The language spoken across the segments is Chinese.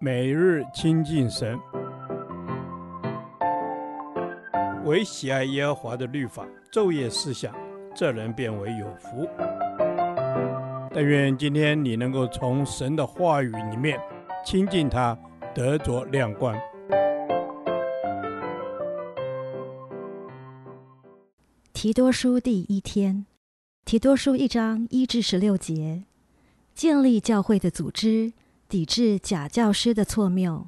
每日亲近神，唯喜爱耶和华的律法，昼夜思想，这人便为有福。但愿今天你能够从神的话语里面亲近他，得着亮光。提多书第一天，提多书一章一至十六节，建立教会的组织。抵制假教师的错谬。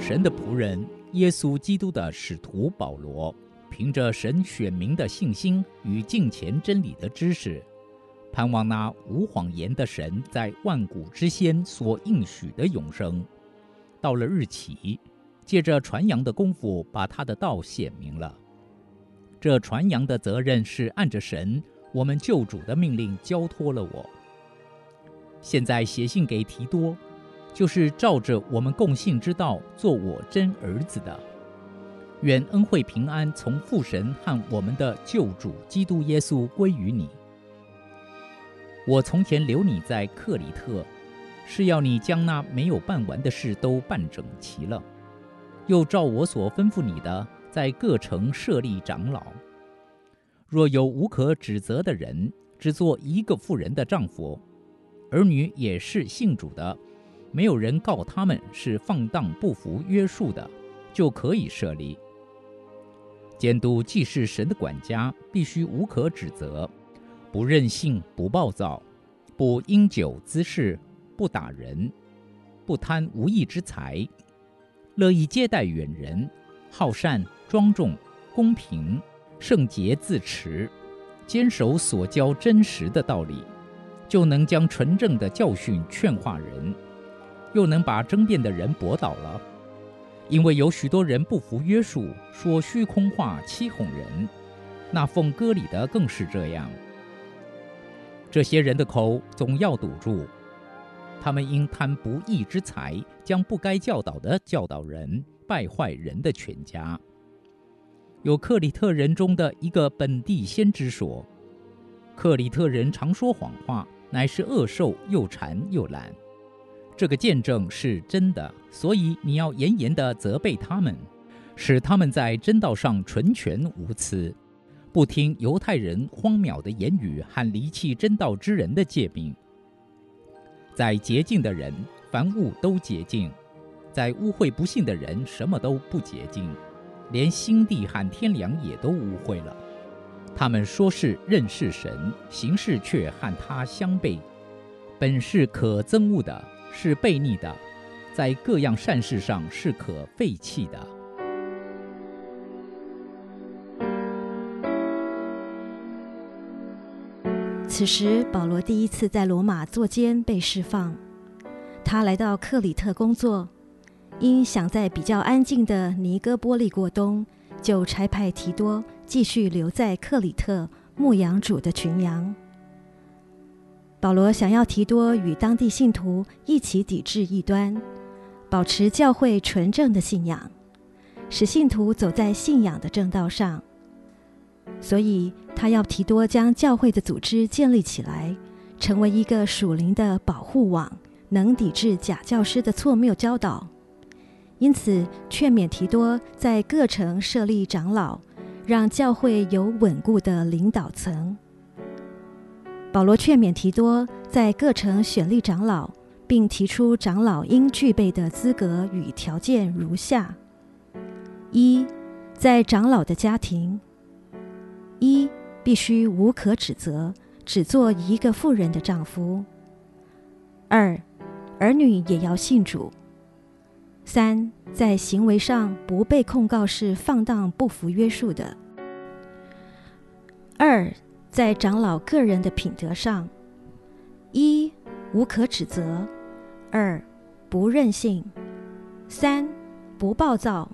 神的仆人，耶稣基督的使徒保罗，凭着神选民的信心与敬虔真理的知识，盼望那无谎言的神在万古之先所应许的永生，到了日期。借着传扬的功夫，把他的道显明了。这传扬的责任是按着神我们救主的命令交托了我。现在写信给提多，就是照着我们共信之道做我真儿子的。愿恩惠平安从父神和我们的救主基督耶稣归于你。我从前留你在克里特，是要你将那没有办完的事都办整齐了。又照我所吩咐你的，在各城设立长老。若有无可指责的人，只做一个妇人的丈夫，儿女也是信主的，没有人告他们是放荡不服约束的，就可以设立。监督既是神的管家，必须无可指责，不任性，不暴躁，不因酒滋事，不打人，不贪无义之财。乐意接待远人，好善、庄重、公平、圣洁自持，坚守所教真实的道理，就能将纯正的教训劝化人，又能把争辩的人驳倒了。因为有许多人不服约束，说虚空话，欺哄人。那奉割礼的更是这样。这些人的口总要堵住。他们因贪不义之财，将不该教导的教导人，败坏人的全家。有克里特人中的一个本地先知说：“克里特人常说谎话，乃是恶兽，又馋又懒。”这个见证是真的，所以你要严严地责备他们，使他们在真道上纯全无疵，不听犹太人荒谬的言语和离弃真道之人的诫命。在洁净的人，凡物都洁净；在污秽不信的人，什么都不洁净，连心地和天良也都污秽了。他们说是认识神，行事却和他相悖，本是可憎恶的，是悖逆的，在各样善事上是可废弃的。此时，保罗第一次在罗马坐监被释放。他来到克里特工作，因想在比较安静的尼哥波利过冬，就差派提多继续留在克里特牧养主的群羊。保罗想要提多与当地信徒一起抵制异端，保持教会纯正的信仰，使信徒走在信仰的正道上。所以，他要提多将教会的组织建立起来，成为一个属灵的保护网，能抵制假教师的错谬教导。因此，劝勉提多在各城设立长老，让教会有稳固的领导层。保罗劝勉提多在各城选立长老，并提出长老应具备的资格与条件如下：一，在长老的家庭。一，必须无可指责，只做一个妇人的丈夫。二，儿女也要信主。三，在行为上不被控告是放荡不服约束的。二，在长老个人的品德上，一，无可指责；二，不任性；三，不暴躁；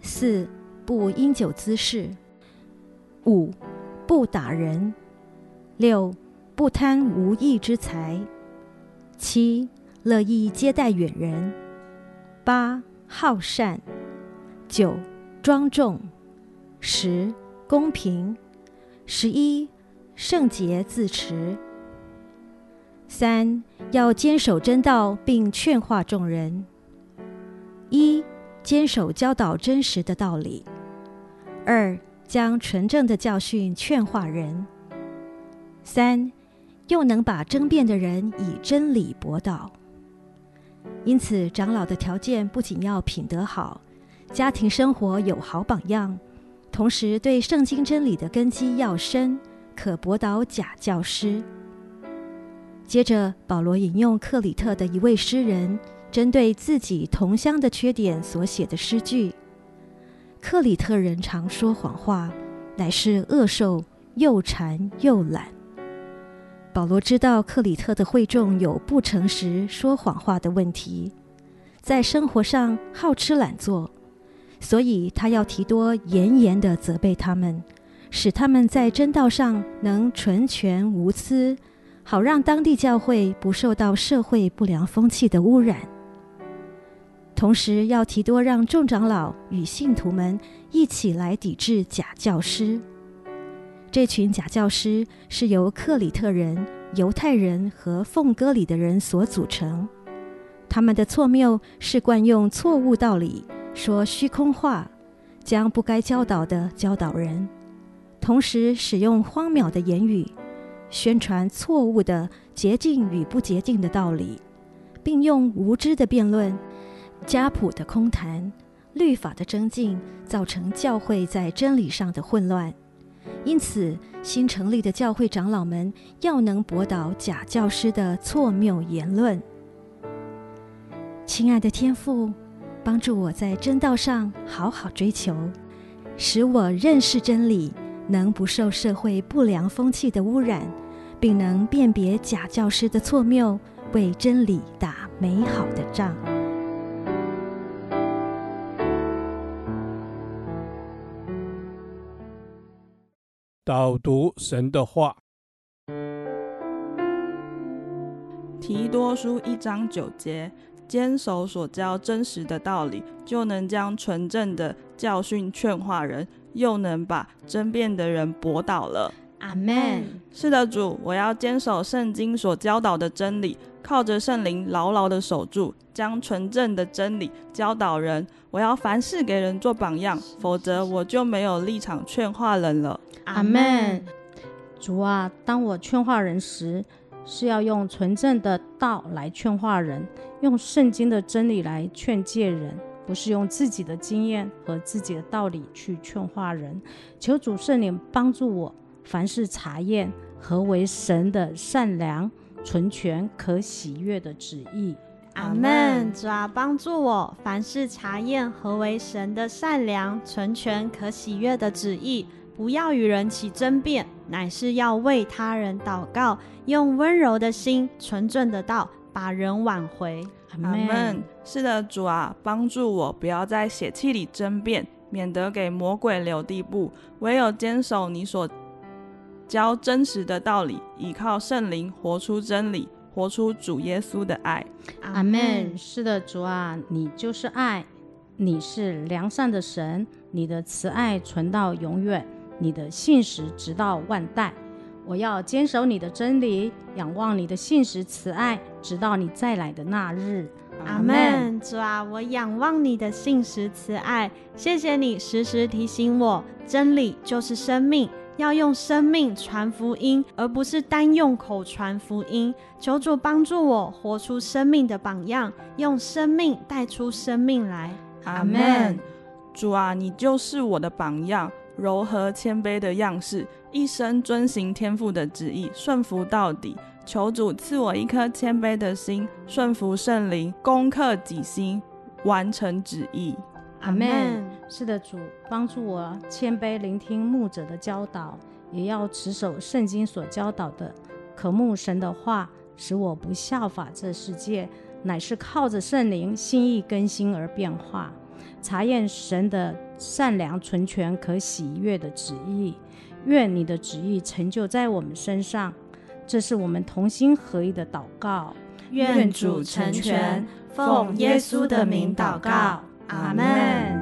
四，不因酒滋事。五，不打人；六，不贪无义之财；七，乐意接待远人；八，好善；九，庄重；十、公平；十一、圣洁自持。三、要坚守真道，并劝化众人。一、坚守教导真实的道理；二、将纯正的教训劝化人；三、又能把争辩的人以真理驳倒。因此，长老的条件不仅要品德好，家庭生活有好榜样，同时对圣经真理的根基要深，可驳倒假教师。接着，保罗引用克里特的一位诗人针对自己同乡的缺点所写的诗句：“克里特人常说谎话，乃是恶兽，又馋又懒。”保罗知道克里特的会众有不诚实、说谎话的问题，在生活上好吃懒做，所以他要提多严严地责备他们，使他们在真道上能纯全无疵，好让当地教会不受到社会不良风气的污染。同时，要提多让众长老与信徒们一起来抵制假教师。这群假教师是由克里特人、犹太人和奉割礼的人所组成。他们的错谬是惯用错误道理，说虚空话，将不该教导的教导人，同时使用荒谬的言语，宣传错误的洁净与不洁净的道理，并用无知的辩论、家谱的空谈、律法的增进，造成教会在真理上的混乱。因此，新成立的教会长老们要能驳倒假教师的错谬言论。亲爱的天父，帮助我在真道上好好追求，使我认识真理，能不受社会不良风气的污染，并能辨别假教师的错谬，为真理打美好的仗。导读神的话，提多书一章九节，坚守所教真实的道理，就能将纯正的教训劝化人，又能把争辩的人驳倒了。阿门。是的，主，我要坚守圣经所教导的真理，靠着圣灵牢牢的守住，将纯正的真理教导人。我要凡事给人做榜样，否则我就没有立场劝化人了。阿门。主啊，当我劝化人时，是要用纯正的道来劝化人，用圣经的真理来劝诫人，不是用自己的经验和自己的道理去劝化人。求主圣灵帮助我，凡事查验何为神的善良、纯全、可喜悦的旨意。阿门。主啊，帮助我，凡事查验何为神的善良、纯全、可喜悦的旨意。不要与人起争辩，乃是要为他人祷告，用温柔的心、纯正的道，把人挽回。阿门。是的，主啊，帮助我，不要在血气里争辩，免得给魔鬼留地步。唯有坚守你所教真实的道理，依靠圣灵活出真理，活出主耶稣的爱。阿门。是的，主啊，你就是爱，你是良善的神，你的慈爱存到永远。你的信实直到万代，我要坚守你的真理，仰望你的信实慈爱，直到你再来的那日。阿门。主啊，我仰望你的信实慈爱，谢谢你时时提醒我，真理就是生命，要用生命传福音，而不是单用口传福音。求主帮助我活出生命的榜样，用生命带出生命来。阿门。主啊，你就是我的榜样。柔和谦卑的样式，一生遵行天父的旨意，顺服到底。求主赐我一颗谦卑的心，顺服圣灵，攻克己心，完成旨意。阿门。是的，主帮助我谦卑聆听牧者的教导，也要持守圣经所教导的，渴慕神的话，使我不效法这世界，乃是靠着圣灵心意更新而变化。查验神的善良、纯全、可喜悦的旨意，愿你的旨意成就在我们身上。这是我们同心合意的祷告。愿主成全，奉耶稣的名祷告，阿门。